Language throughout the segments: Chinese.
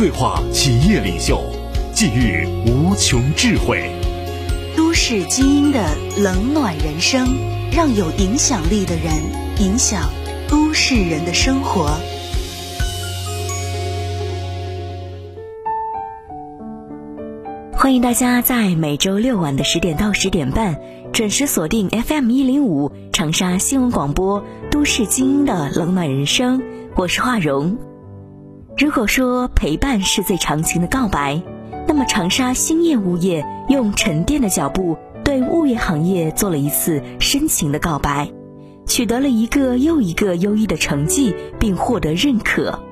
对话企业领袖，寄予无穷智慧。都市精英的冷暖人生，让有影响力的人影响都市人的生活。欢迎大家在每周六晚的十点到十点半准时锁定 FM 一零五长沙新闻广播《都市精英的冷暖人生》，我是华荣。如果说陪伴是最长情的告白。那么，长沙兴业物业用沉淀的脚步对物业行业做了一次深情的告白，取得了一个又一个优异的成绩，并获得认可。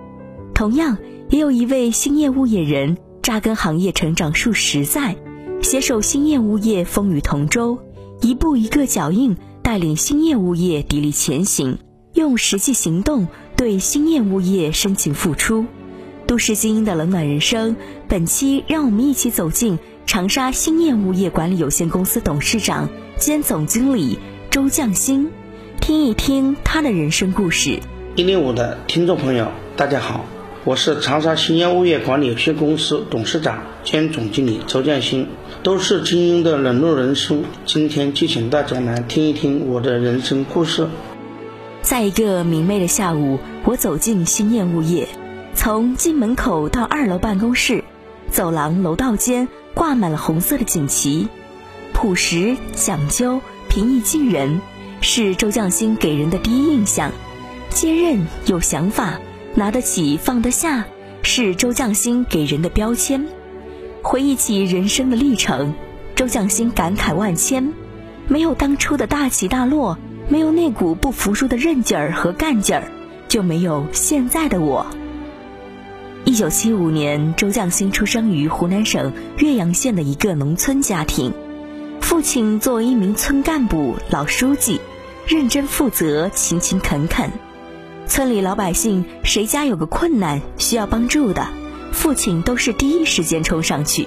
同样，也有一位兴业物业人扎根行业成长数十载，携手兴业物业风雨同舟，一步一个脚印带领兴业物业砥砺前行，用实际行动对兴业物业深情付出。都市精英的冷暖人生，本期让我们一起走进长沙兴业物业管理有限公司董事长兼总经理周匠兴，听一听他的人生故事。一零五的听众朋友，大家好，我是长沙兴业物业管理有限公司董事长兼总经理周匠兴。都市精英的冷暖人生，今天就请大家来听一听我的人生故事。在一个明媚的下午，我走进兴业物业。从进门口到二楼办公室，走廊楼道间挂满了红色的锦旗，朴实讲究、平易近人，是周匠心给人的第一印象。坚韧有想法，拿得起放得下，是周匠心给人的标签。回忆起人生的历程，周匠心感慨万千：没有当初的大起大落，没有那股不服输的韧劲儿和干劲儿，就没有现在的我。一九七五年，周匠兴出生于湖南省岳阳县的一个农村家庭。父亲作为一名村干部、老书记，认真负责、勤勤恳恳。村里老百姓谁家有个困难需要帮助的，父亲都是第一时间冲上去。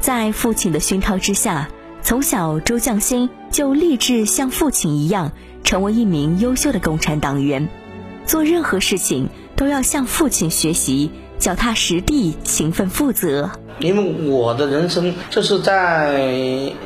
在父亲的熏陶之下，从小周匠兴就立志像父亲一样，成为一名优秀的共产党员。做任何事情都要向父亲学习。脚踏实地、勤奋负责。因为我的人生就是在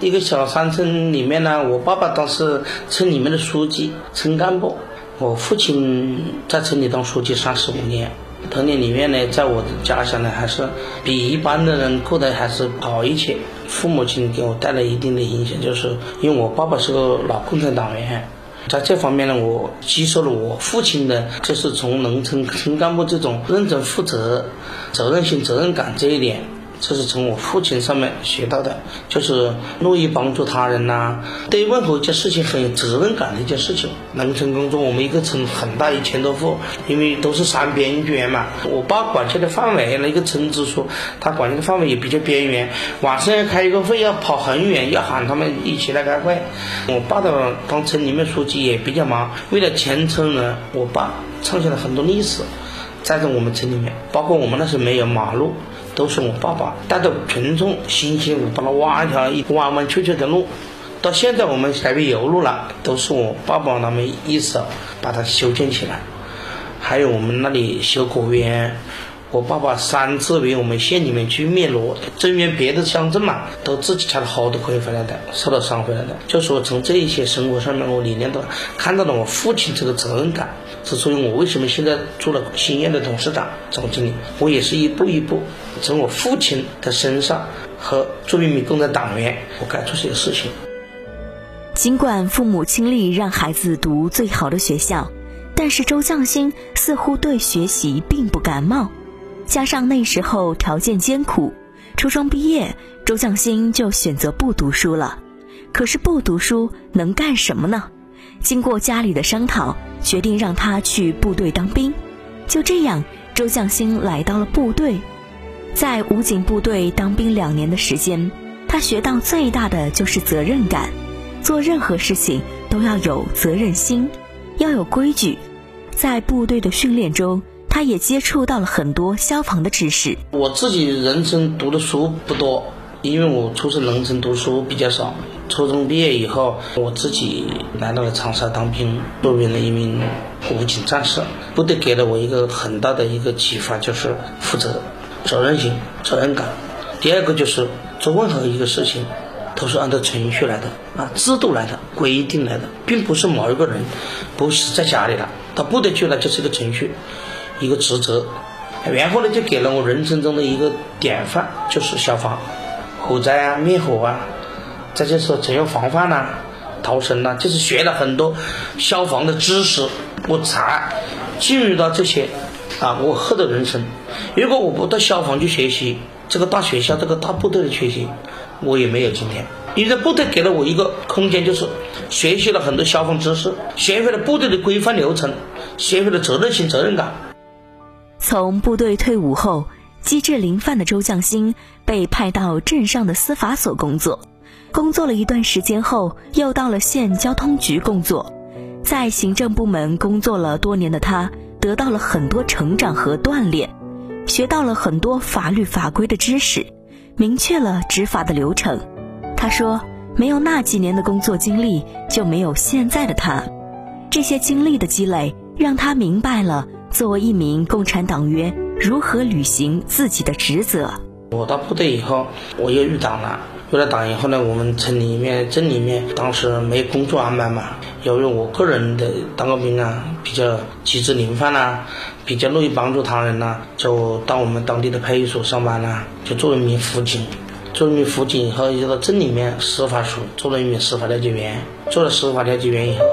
一个小山村里面呢，我爸爸当时村里面的书记、村干部，我父亲在村里当书记三十五年。童年里面呢，在我的家乡呢，还是比一般的人过得还是好一些。父母亲给我带来一定的影响，就是因为我爸爸是个老共产党员。在这方面呢，我吸收了我父亲的，就是从农村村干部这种认真负责、责任心、责任感这一点。这是从我父亲上面学到的，就是乐于帮助他人呐，对任何一件事情很有责任感的一件事情。农村工作，我们一个村很大，一千多户，因为都是山边边嘛。我爸管辖的范围，那个村支书，他管辖的范围也比较边缘。晚上要开一个会，要跑很远，要喊他们一起来开会。我爸的当村里面书记也比较忙，为了全村人，我爸创下了很多历史，在在我们村里面，包括我们那时没有马路。都是我爸爸带着群众辛辛苦苦帮他挖一条弯弯曲曲的路，到现在我们改变油路了，都是我爸爸他们一手把它修建起来。还有我们那里修果园，我爸爸三次为我们县里面去灭罗，增援别的乡镇嘛，都自己开了好多亏回来的，受了伤回来的。就说从这一些生活上面，我理念到看到了我父亲这个责任感。之所以我为什么现在做了兴业的董事长、总经理，我也是一步一步从我父亲的身上和作为一名共产党员，我该做这些事情。尽管父母倾力让孩子读最好的学校，但是周匠心似乎对学习并不感冒。加上那时候条件艰苦，初中毕业，周匠心就选择不读书了。可是不读书能干什么呢？经过家里的商讨，决定让他去部队当兵。就这样，周匠心来到了部队。在武警部队当兵两年的时间，他学到最大的就是责任感，做任何事情都要有责任心，要有规矩。在部队的训练中，他也接触到了很多消防的知识。我自己人生读的书不多，因为我出生农村，读书比较少。初中毕业以后，我自己来到了长沙当兵，作为了一名武警战士。部队给了我一个很大的一个启发，就是负责、责任心、责任感。第二个就是做任何一个事情，都是按照程序来的啊，制度来的，规定来的，并不是某一个人，不是在家里了，他部队去了就是一个程序，一个职责。然后呢，就给了我人生中的一个典范，就是消防、火灾啊、灭火啊。再就是怎样防范呐、逃生呐，就是学了很多消防的知识，我才进入到这些啊，我喝的人生。如果我不到消防去学习，这个大学校、这个大部队的学习，我也没有今天。因为部队给了我一个空间，就是学习了很多消防知识，学会了部队的规范流程，学会了责任心、责任感。从部队退伍后，机智灵范的周向新被派到镇上的司法所工作。工作了一段时间后，又到了县交通局工作。在行政部门工作了多年的他，得到了很多成长和锻炼，学到了很多法律法规的知识，明确了执法的流程。他说：“没有那几年的工作经历，就没有现在的他。这些经历的积累，让他明白了作为一名共产党员如何履行自己的职责。”我到部队以后，我又遇党了。入了党以后呢，我们村里面、镇里面当时没工作安排嘛。由于我个人的当过兵啊，比较机智灵范呐，比较乐意帮助他人呐，就到我们当地的派出所上班啦，就做一名辅警。做一名辅警以后，又到镇里面司法署做了一名司法调解员。做了司法调解员以后，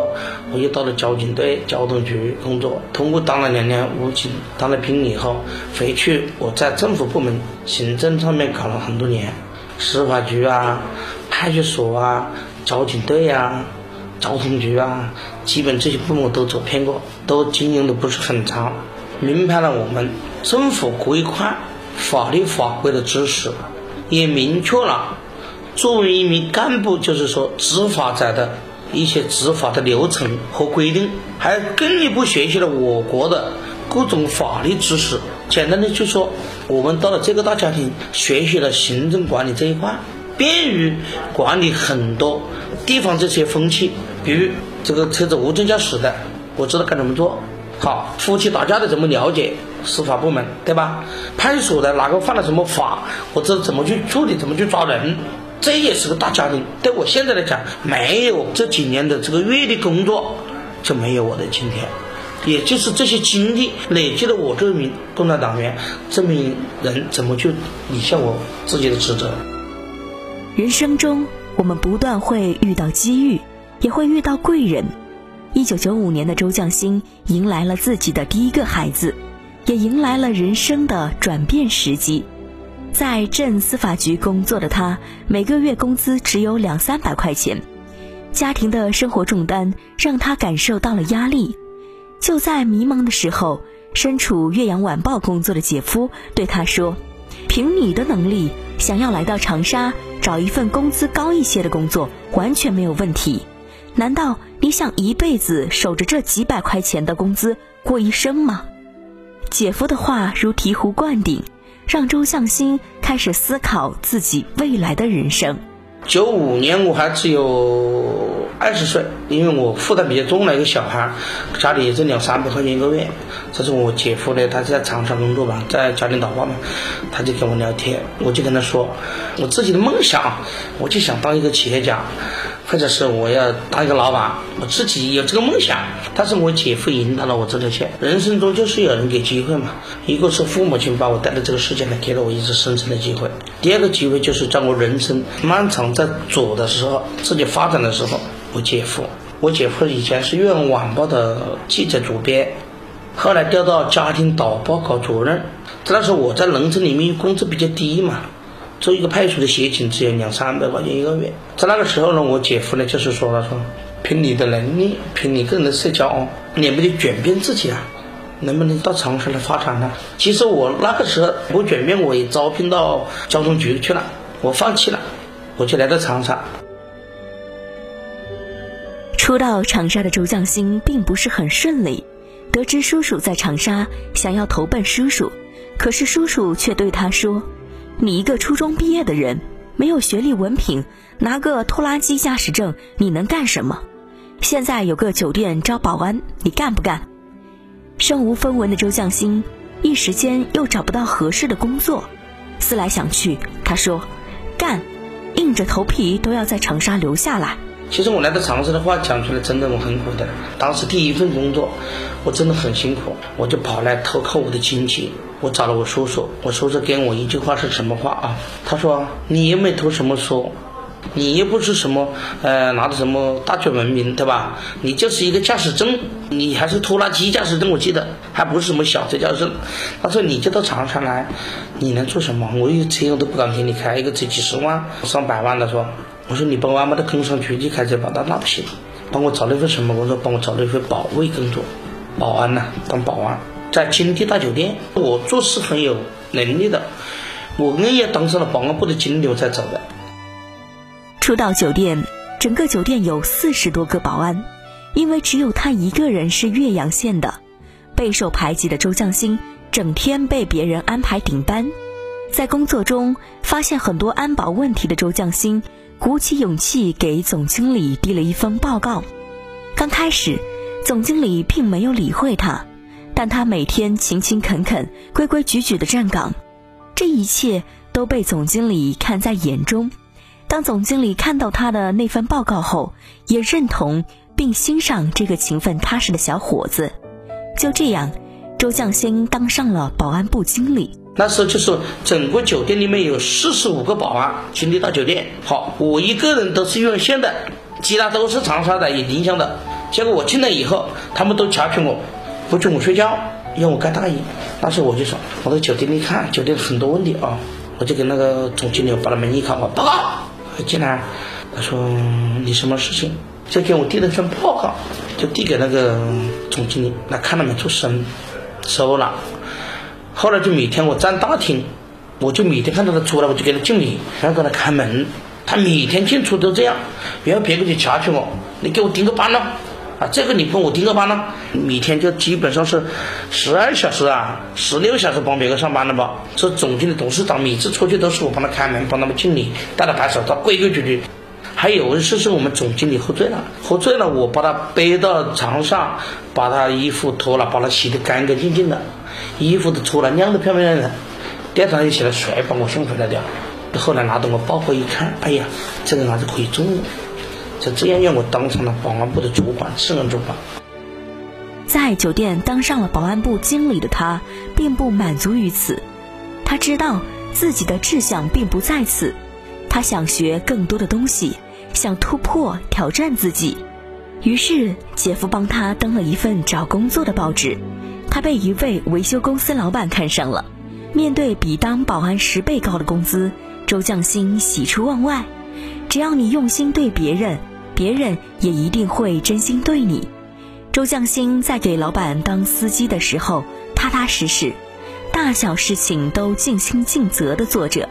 我又到了交警队、交通局工作。通过当了两年武警，当了兵以后，回去我在政府部门行政上面搞了很多年。司法局啊，派出所啊，交警队啊，交通局啊，基本这些部门都走遍过，都经营的不是很长，明白了我们政府规范、法律法规的知识，也明确了作为一名干部，就是说执法者的一些执法的流程和规定，还进一步学习了我国的各种法律知识。简单的就说，我们到了这个大家庭，学习了行政管理这一块，便于管理很多地方这些风气。比如这个车子无证驾驶的，我知道该怎么做；好，夫妻打架的怎么了解司法部门，对吧？派出所的哪个犯了什么法，我知道怎么去处理，怎么去抓人。这也是个大家庭。对我现在来讲，没有这几年的这个阅历工作，就没有我的今天。也就是这些经历累积了我这名共产党员，这名人怎么去履行我自己的职责？人生中，我们不断会遇到机遇，也会遇到贵人。一九九五年的周将新迎来了自己的第一个孩子，也迎来了人生的转变时机。在镇司法局工作的他，每个月工资只有两三百块钱，家庭的生活重担让他感受到了压力。就在迷茫的时候，身处岳阳晚报工作的姐夫对他说：“凭你的能力，想要来到长沙找一份工资高一些的工作，完全没有问题。难道你想一辈子守着这几百块钱的工资过一生吗？”姐夫的话如醍醐灌顶，让周向新开始思考自己未来的人生。九五年我还只有二十岁，因为我负担比较重了一个小孩，家里也就两三百块钱一个月。这是我姐夫呢，他是在长沙工作嘛，在家里打工嘛，他就跟我聊天，我就跟他说，我自己的梦想，我就想当一个企业家。或者是我要当一个老板，我自己有这个梦想，但是我姐夫引导了我这条线。人生中就是有人给机会嘛，一个是父母亲把我带到这个世界来，给了我一次生存的机会；第二个机会就是在我人生漫长在走的时候，自己发展的时候，我姐夫，我姐夫以前是《岳阳晚报》的记者主编，后来调到家庭导报搞主任。那时候我在农村里面工资比较低嘛。做一个派出所的协警只有两三百块钱一个月，在那个时候呢，我姐夫呢就是说了说，凭你的能力，凭你个人的社交哦，你不得转变自己啊，能不能到长沙来发展呢？其实我那个时候我转变我也招聘到交通局去了，我放弃了，我就来到长沙。初到长沙的周匠心并不是很顺利，得知叔叔在长沙，想要投奔叔叔，可是叔叔却对他说：“你一个初中毕业的人，没有学历文凭，拿个拖拉机驾驶证，你能干什么？现在有个酒店招保安，你干不干？”身无分文的周向新一时间又找不到合适的工作，思来想去，他说：“干，硬着头皮都要在长沙留下来。”其实我来到长沙的话讲出来，真的我很苦的。当时第一份工作，我真的很辛苦，我就跑来投靠我的亲戚。我找了我叔叔，我叔叔给我一句话是什么话啊？他说：“你又没读什么书，你又不是什么呃拿的什么大学文凭，对吧？你就是一个驾驶证，你还是拖拉机驾驶证，我记得还不是什么小车驾驶证。他说你就到长沙来，你能做什么？我一个车我都不敢给你开，一个车几十万、上百万的说。”我说你帮我安排到工商局去开车吧，那那不行，帮我找了一份什么工作？帮我找了一份保卫工作，保安呐，当保安，在金地大酒店。我做事很有能力的，我硬要当上了保安部的经理我才走的。初到酒店，整个酒店有四十多个保安，因为只有他一个人是岳阳县的，备受排挤的周匠兴，整天被别人安排顶班。在工作中发现很多安保问题的周匠兴。鼓起勇气给总经理递了一封报告。刚开始，总经理并没有理会他，但他每天勤勤恳恳、规规矩矩的站岗，这一切都被总经理看在眼中。当总经理看到他的那份报告后，也认同并欣赏这个勤奋踏实的小伙子。就这样，周匠兴当上了保安部经理。那时候就是整个酒店里面有四十五个保安，金地大酒店。好，我一个人都是用县的，其他都是长沙的，也宁乡的。结果我进来以后，他们都瞧不起我，不准我睡觉，要我盖大衣。那时候我就说，我到酒店里看，酒店很多问题啊，我就跟那个总经理把他门一开，我报告他进来。他说你什么事情？就给我递了份报告，就递给那个总经理，那看了没出声，收了。后来就每天我站大厅，我就每天看到他出来，我就给他敬礼，然后给他开门。他每天进出都这样，然后别个就掐起我，你给我盯个班了，啊，这个你帮我盯个班呢。每天就基本上是十二小时啊，十六小时帮别个上班的吧。这总经理、董事长每次出去都是我帮他开门，帮他们敬礼，带他拍手，他规规矩矩。还有一次是我们总经理喝醉了，喝醉了，我把他背到床上，把他衣服脱了，把他洗得干干净净的，衣服都脱了，晾得漂漂亮亮的。第二天一起来谁把我送回来的。后来拿到我报告一看，哎呀，这个男子可以中，就这样让我当上了保安部的主管，次任主管。在酒店当上了保安部经理的他，并不满足于此，他知道自己的志向并不在此，他想学更多的东西。想突破挑战自己，于是姐夫帮他登了一份找工作的报纸。他被一位维修公司老板看上了。面对比当保安十倍高的工资，周匠心喜出望外。只要你用心对别人，别人也一定会真心对你。周匠心在给老板当司机的时候，踏踏实实，大小事情都尽心尽责的做着，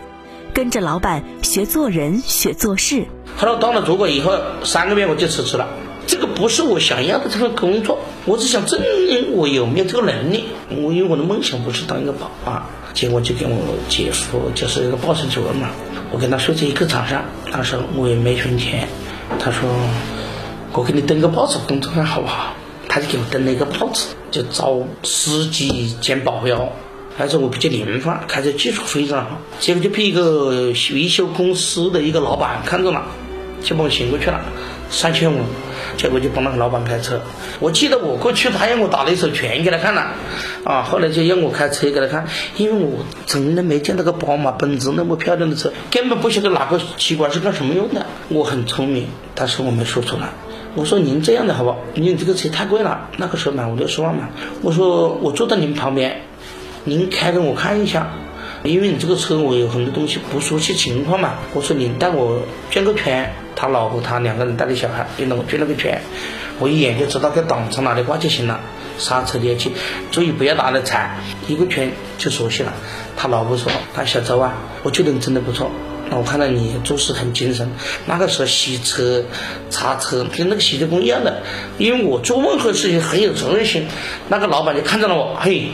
跟着老板学做人，学做事。后来当了主管以后，三个月我就辞职了。这个不是我想要的这份工作，我只想证明我有没有这个能力。我因为我的梦想不是当一个保安，结果就跟我姐夫就是一个报社主任嘛，我跟他睡在一个床上。那时我也没存钱，他说我给你登个报纸工作看好不好？他就给我登了一个报纸，就招司机兼保镖。还是我比较灵活，开车技术非常好，结果就被一个维修公司的一个老板看中了，就把我请过去了，三千五，结果就帮那个老板开车。我记得我过去，他让我打了一手拳给他看了，啊，后来就让我开车给他看，因为我从来没见到个宝马、奔驰那么漂亮的车，根本不晓得哪个机关是干什么用的。我很聪明，但是我没说出来。我说您这样的好不好？您这个车太贵了，那个时候买五六十万嘛。我说我坐在您旁边。您开给我看一下，因为你这个车我有很多东西不熟悉情况嘛。我说你带我转个圈，他老婆他两个人带着小孩，领着我转了个圈，我一眼就知道个档从哪里挂就行了。刹车离合器，注意不要打的踩，一个圈就熟悉了。他老婆说：“他小周啊，我觉得你真的不错。”那我看到你做事很精神，那个时候洗车、擦车跟那个洗车工一样的，因为我做任何事情很有责任心。那个老板就看到了我，嘿，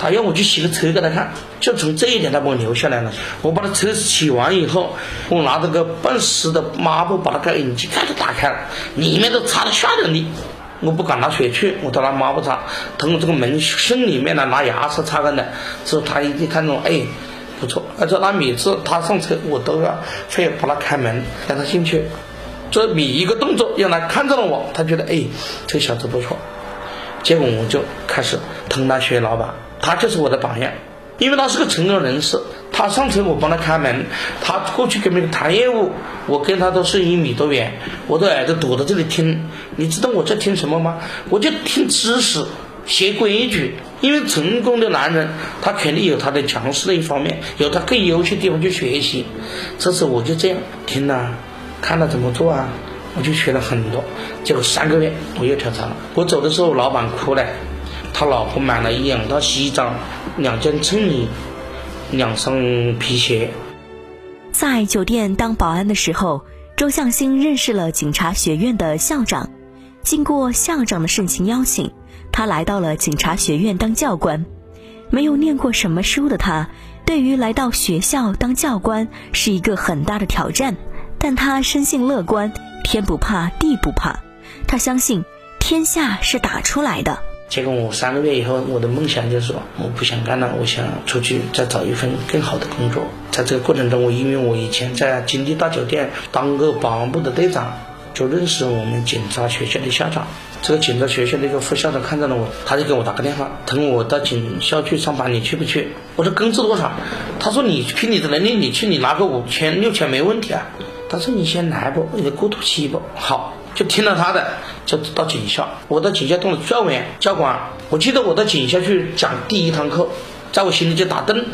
他要我去洗个车给他看，就从这一点他把我留下来了。我把他车洗完以后，我拿着个半湿的抹布把那个引擎盖都打开了，里面都擦得吓人的。我不敢拿水去，我都拿抹布擦，通过这个门缝里面呢拿牙刷擦干的。之后他一定看到，哎。不错，而且他每次他上车，我都要非要帮他开门，让他进去。这每一个动作让他看到了我，他觉得哎，这小子不错。结果我就开始跟他学老板，他就是我的榜样，因为他是个成功人士。他上车我帮他开门，他过去跟别人谈业务，我跟他都是一米多远，我的耳朵躲在这里听。你知道我在听什么吗？我就听知识。学规矩，因为成功的男人，他肯定有他的强势的一方面，有他更优秀的地方去学习。这次我就这样听了，看他怎么做啊，我就学了很多。结果三个月我又跳槽了。我走的时候，老板哭了，他老婆买了一两套西装，两件衬衣，两双皮鞋。在酒店当保安的时候，周向新认识了警察学院的校长，经过校长的盛情邀请。他来到了警察学院当教官，没有念过什么书的他，对于来到学校当教官是一个很大的挑战。但他生性乐观，天不怕地不怕，他相信天下是打出来的。结果我三个月以后，我的梦想就是说，我不想干了，我想出去再找一份更好的工作。在这个过程中，我因为我以前在金地大酒店当过保安部的队长，就认识我们警察学校的校长。这个警察学校的一个副校长看到了我，他就给我打个电话，他问我到警校去上班，你去不去？我说工资多少？他说你凭你的能力，你去你拿个五千六千没问题啊。他说你先来不，你得过渡期不？好，就听了他的，就到警校。我到警校当了教员、教官。我记得我到警校去讲第一堂课，在我心里就打灯，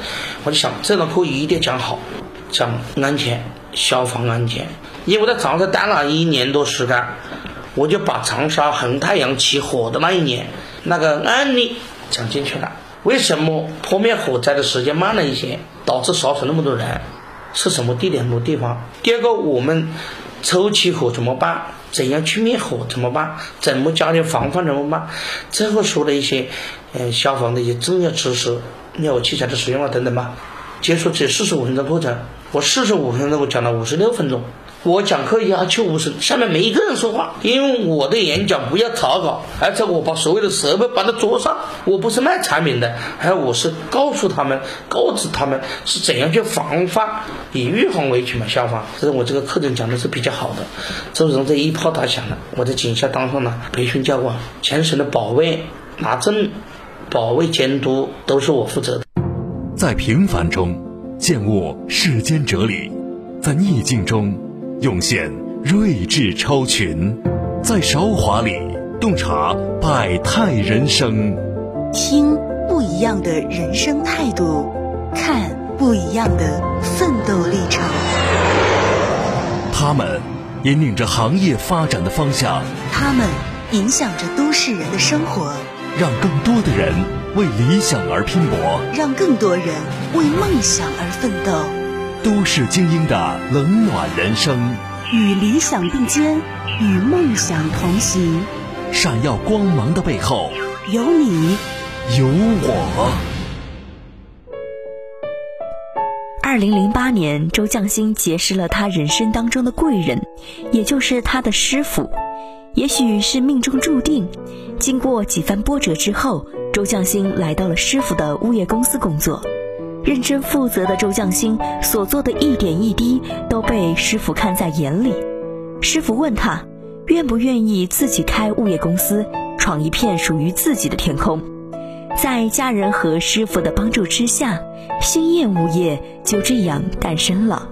我就想这堂课一定讲好，讲安全、消防安全。因为我在长沙待了一年多时间。我就把长沙红太阳起火的那一年那个案例讲进去了。为什么扑灭火灾的时间慢了一些，导致烧死那么多人？是什么地点、什么地方？第二个，我们抽起火怎么办？怎样去灭火？怎么办？怎么加强防范？怎么办？最后说了一些，呃，消防的一些重要知识、灭火器材的使用啊等等吧。结束这四十五分钟课程，我四十五分钟我讲了五十六分钟。我讲课鸦雀无声，下面没一个人说话，因为我的演讲不要草稿，而且我把所有的设备摆在桌上，我不是卖产品的，还有我是告诉他们，告知他们是怎样去防范，以预防为主嘛，消防。这是我这个课程讲的是比较好的。周荣这一炮打响了，我在警校当上了培训教官，全省的保卫拿证、保卫监督都是我负责的。在平凡中见悟世间哲理，在逆境中。涌现睿智超群，在韶华里洞察百态人生，听不一样的人生态度，看不一样的奋斗历程。他们引领着行业发展的方向，他们影响着都市人的生活，让更多的人为理想而拼搏，让更多人为梦想而奋斗。都市精英的冷暖人生，与理想并肩，与梦想同行。闪耀光芒的背后，有你，有我。二零零八年，周匠心结识了他人生当中的贵人，也就是他的师傅。也许是命中注定，经过几番波折之后，周匠心来到了师傅的物业公司工作。认真负责的周匠心所做的一点一滴都被师傅看在眼里。师傅问他，愿不愿意自己开物业公司，闯一片属于自己的天空？在家人和师傅的帮助之下，兴业物业就这样诞生了。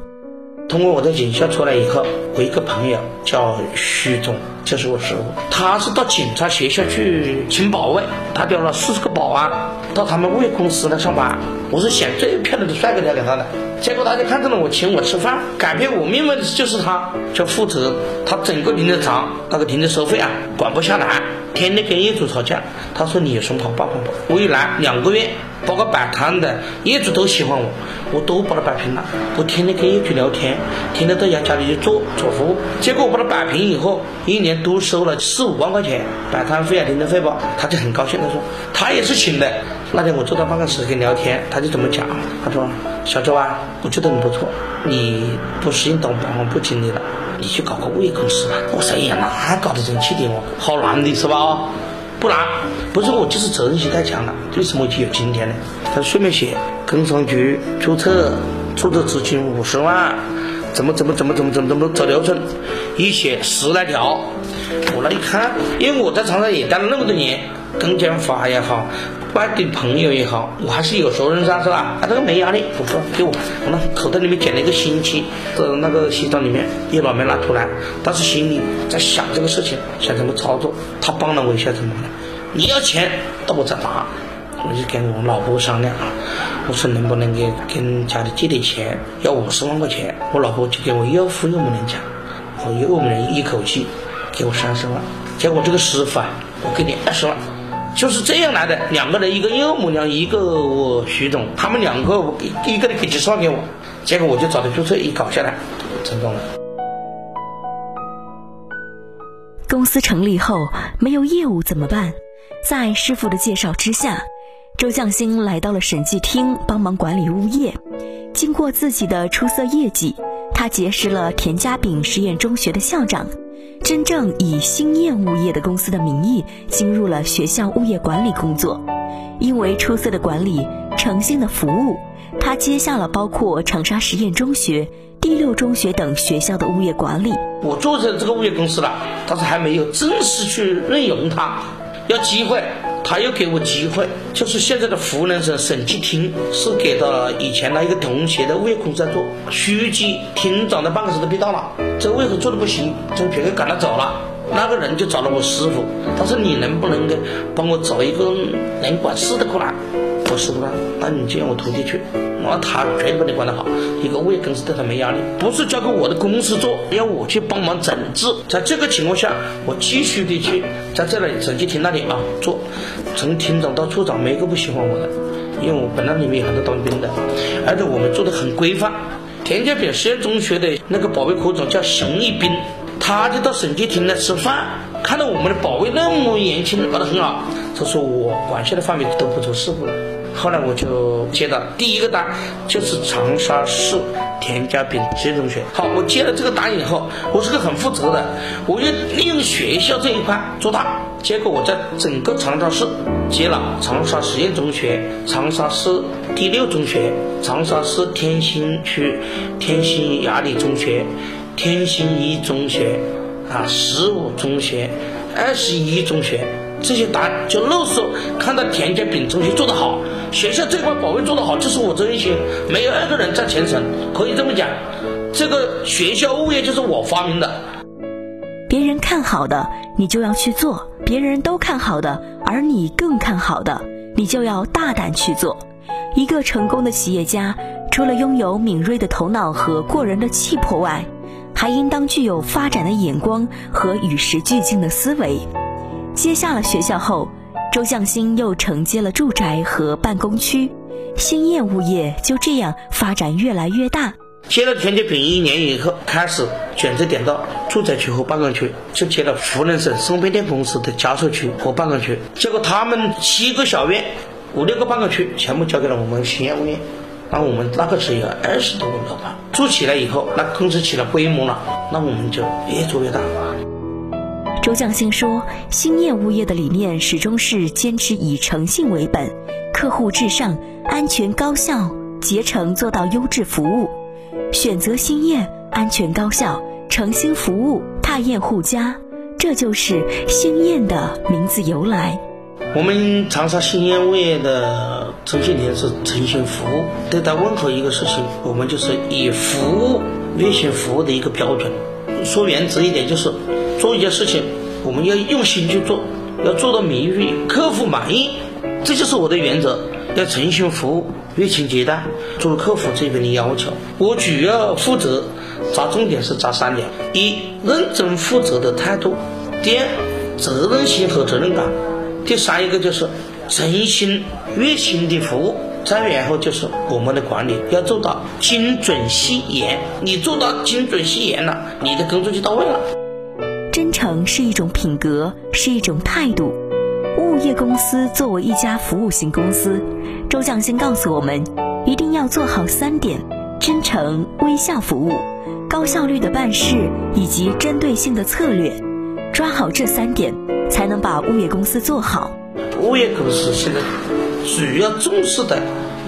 通过我的警校出来以后，我一个朋友叫徐总，就是我师傅，他是到警察学校去请保卫，他调了四十个保安到他们物业公司来上班。我是选最漂亮的帅哥来给他的。结果大家看中了我，请我吃饭，改变我命运的就是他，就负责他整个停车场那个停车收费啊，管不下来，天天跟业主吵架。他说你有什么好办法？我一来两个月，包括摆摊的业主都喜欢我，我都把它摆平了。我天天跟业主聊天，天天到家家里去做做服务。结果我把它摆平以后，一年多收了四五万块钱摆摊费啊、停车费吧，他就很高兴。他说他也是请的。那天我坐到办公室跟聊天，他就这么讲，他说小周啊，我觉得你不错，你不适应当保安部经理了，你去搞个物业公司吧。我说哎呀，哪搞得成气的哦，好难的是吧？不难，不是我就是责任心太强了。为什么就有今天呢？他顺便写工商局注册，注册资金五十万，怎么怎么怎么怎么怎么怎么走流程，一写十来条。我那一看，因为我在长沙也待了那么多年，公检法也好。外地朋友也好，我还是有熟人噻，是吧？他这个没压力，我说，给我，我那口袋里面捡了一个星期，在那个西装里面一把没拿出来，但是心里在想这个事情，想怎么操作。他帮了我一下，怎么了？你要钱，到我这拿，我就跟我老婆商量啊，我说能不能给跟家里借点钱，要五十万块钱，我老婆就给我又付又没人讲，我又没人一口气给我三十万，结果这个师傅啊，我给你二十万。就是这样来的，两个人，一个岳母娘，一个我徐总，他们两个一个人给几十万给我，结果我就找的注册一搞下来，成功了。公司成立后没有业务怎么办？在师傅的介绍之下，周向新来到了审计厅帮忙管理物业。经过自己的出色业绩，他结识了田家炳实验中学的校长。真正以兴业物业的公司的名义进入了学校物业管理工作，因为出色的管理、诚信的服务，他接下了包括长沙实验中学、第六中学等学校的物业管理。我做成这个物业公司了，但是还没有正式去任用他，要机会。他又给我机会，就是现在的湖南省审计厅是给到以前那一个同学的魏坤在做，书记、厅长的办公室都被盗了，这个物业做的不行，就别个赶他走了，那个人就找了我师傅，他说你能不能给帮我找一个能管事的过来？我师傅说，那你就让我徒弟去。那他绝对把你管得好，一个物业公司对他没压力，不是交给我的公司做，要我去帮忙整治。在这个情况下，我继续的去在这里审计厅那里啊做，从厅长到处长，没一个不喜欢我的，因为我本来里面有很多当兵的，而且我们做的很规范。田家炳实验中学的那个保卫科长叫熊一斌，他就到审计厅来吃饭，看到我们的保卫那么年轻，搞得很好，他说我管辖的范围都不出事故了。后来我就接到第一个单，就是长沙市田家炳职业中学。好，我接了这个单以后，我是个很负责的，我就利用学校这一块做大。结果我在整个长沙市接了长沙实验中学、长沙市第六中学、长沙市天心区天心雅礼中学、天心一中学啊，十五中学、二十一中学。这些单就露宿，看到田家炳中学做得好，学校这块保卫做得好，就是我责任心，没有二个人在前程，可以这么讲，这个学校物业就是我发明的。别人看好的，你就要去做；别人都看好的，而你更看好的，你就要大胆去做。一个成功的企业家，除了拥有敏锐的头脑和过人的气魄外，还应当具有发展的眼光和与时俱进的思维。接下了学校后，周向新又承接了住宅和办公区，兴业物业就这样发展越来越大。接了田家炳一年以后，开始选择点到住宅区和办公区，就接了湖南省送配电公司的家属区和办公区。结果他们七个小院、五六个办公区全部交给了我们兴业物业，那我们那个时候有二十多个楼盘，住起来以后，那公司起了规模了，那我们就越做越大。周将新说：“兴业物业的理念始终是坚持以诚信为本，客户至上，安全高效，竭诚做到优质服务。选择兴业，安全高效，诚心服务，踏燕护家，这就是兴业的名字由来。我们长沙兴业物业的诚信点是诚信服务。对待任何一个事情，我们就是以服务履行服务的一个标准。说原则一点，就是。”做一件事情，我们要用心去做，要做到名誉客户满意，这就是我的原则。要诚心服务，热情接待。作为客户这边的要求，我主要负责抓重点是抓三点：一、认真负责的态度；第二，责任心和责任感；第三一个就是诚心热心的服务。再然后就是我们的管理要做到精准细严，你做到精准细严了，你的工作就到位了。真诚是一种品格，是一种态度。物业公司作为一家服务型公司，周匠先告诉我们，一定要做好三点：真诚、微笑服务、高效率的办事以及针对性的策略。抓好这三点，才能把物业公司做好。物业公司现在。主要重视的、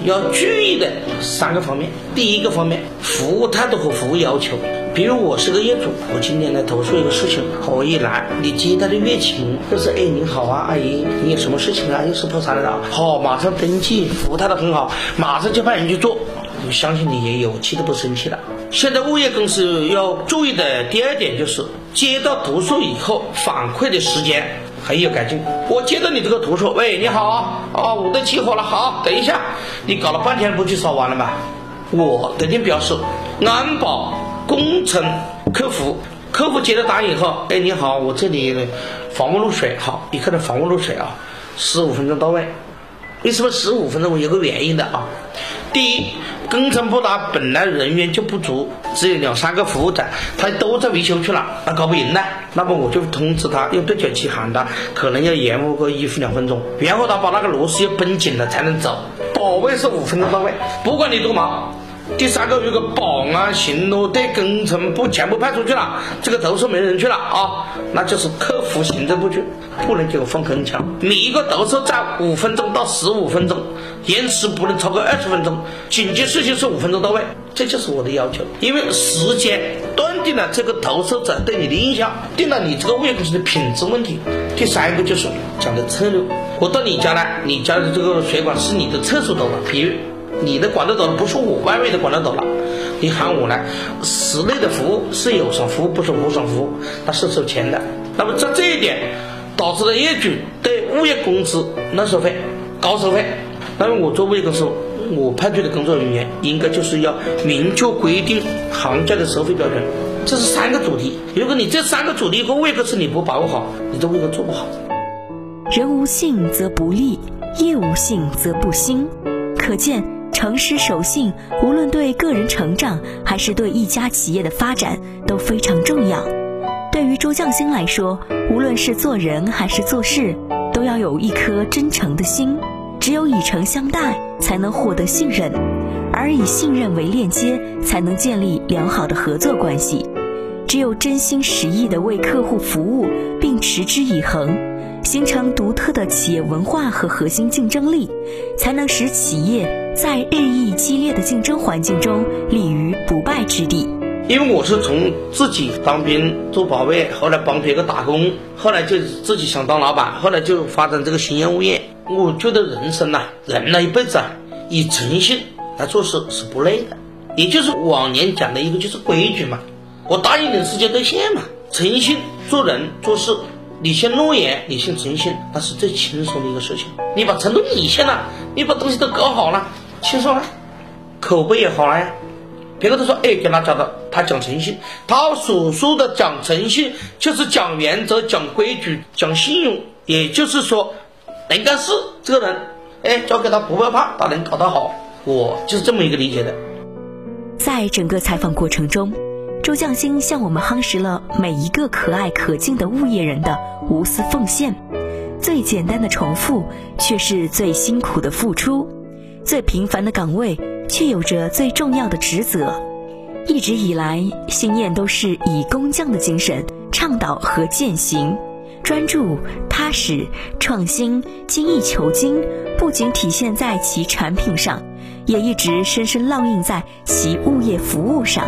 要注意的三个方面。第一个方面，服务态度和服务要求。比如我是个业主，我今天来投诉一个事情，我一来，你接待的热情，就是哎您好啊，阿姨，你有什么事情啊？又是破产了的，好，马上登记，服务态度很好，马上就派人去做。我相信你也有气都不生气了。现在物业公司要注意的第二点就是，接到投诉以后反馈的时间。很有改进。我接到你这个投诉，喂，你好，哦，我都起火了，好，等一下，你搞了半天不去烧完了吗？我肯定表示，安保、工程、客服，客服接到单以后，哎，你好，我这里房屋漏水，好，你看到房屋漏水啊，十五分钟到位。为什么十五分钟？有个原因的啊。第一，工程部他本来人员就不足，只有两三个服务仔，他都在维修去了，那搞不赢了。那么我就通知他用对讲机喊他，可能要延误个一两分钟，然后他把那个螺丝要绷紧了才能走。保卫是五分钟到位，不管你多忙。第三个，如果保安巡逻队、工程部全部派出去了，这个投诉没人去了啊，那就是客服行政部去，不能给我放空枪。你一个投诉在五分钟到十五分钟，延迟不能超过二十分钟，紧急事情是五分钟到位，这就是我的要求。因为时间断定了这个投诉者对你的印象，定了你这个物业公司的品质问题。第三个就是讲的策略，我到你家来，你家的这个水管是你的厕所懂了，比如。你的管得到的不是我，外面的管得走了。你喊我来，室内的服务是有偿服务，不是无偿服务，那是收钱的。那么在这一点，导致了业主对物业公司乱收费、高收费。那么我做物业公司，我派出的工作人员应该就是要明确规定行家的收费标准。这是三个主题。如果你这三个主题和物业公司你不把握好，你的物业做不好。人无信则不立，业无信则不兴。可见。诚实守信，无论对个人成长还是对一家企业的发展都非常重要。对于周匠兴来说，无论是做人还是做事，都要有一颗真诚的心。只有以诚相待，才能获得信任；而以信任为链接，才能建立良好的合作关系。只有真心实意地为客户服务，并持之以恒，形成独特的企业文化和核心竞争力，才能使企业。在日益激烈的竞争环境中立于不败之地。因为我是从自己当兵做保卫，后来帮别个打工，后来就自己想当老板，后来就发展这个兴业物业。我觉得人生呐，人呢一辈子啊，以诚信来做事是不累的。也就是往年讲的一个就是规矩嘛，我答应你的事就兑现嘛。诚信做人做事。你先诺言，你先诚信，那是最轻松的一个事情。你把承诺兑现了，你把东西都搞好了，轻松了，口碑也好了呀。别个都说，哎，跟他讲的，他讲诚信，他所说的讲诚信，就是讲原则、讲规矩、讲信用。也就是说，能干事这个人，哎，交给他不会怕，他能搞得好。我就是这么一个理解的。在整个采访过程中。周匠心向我们夯实了每一个可爱可敬的物业人的无私奉献，最简单的重复却是最辛苦的付出，最平凡的岗位却有着最重要的职责。一直以来，新燕都是以工匠的精神倡导和践行，专注、踏实、创新、精益求精，不仅体现在其产品上，也一直深深烙印在其物业服务上。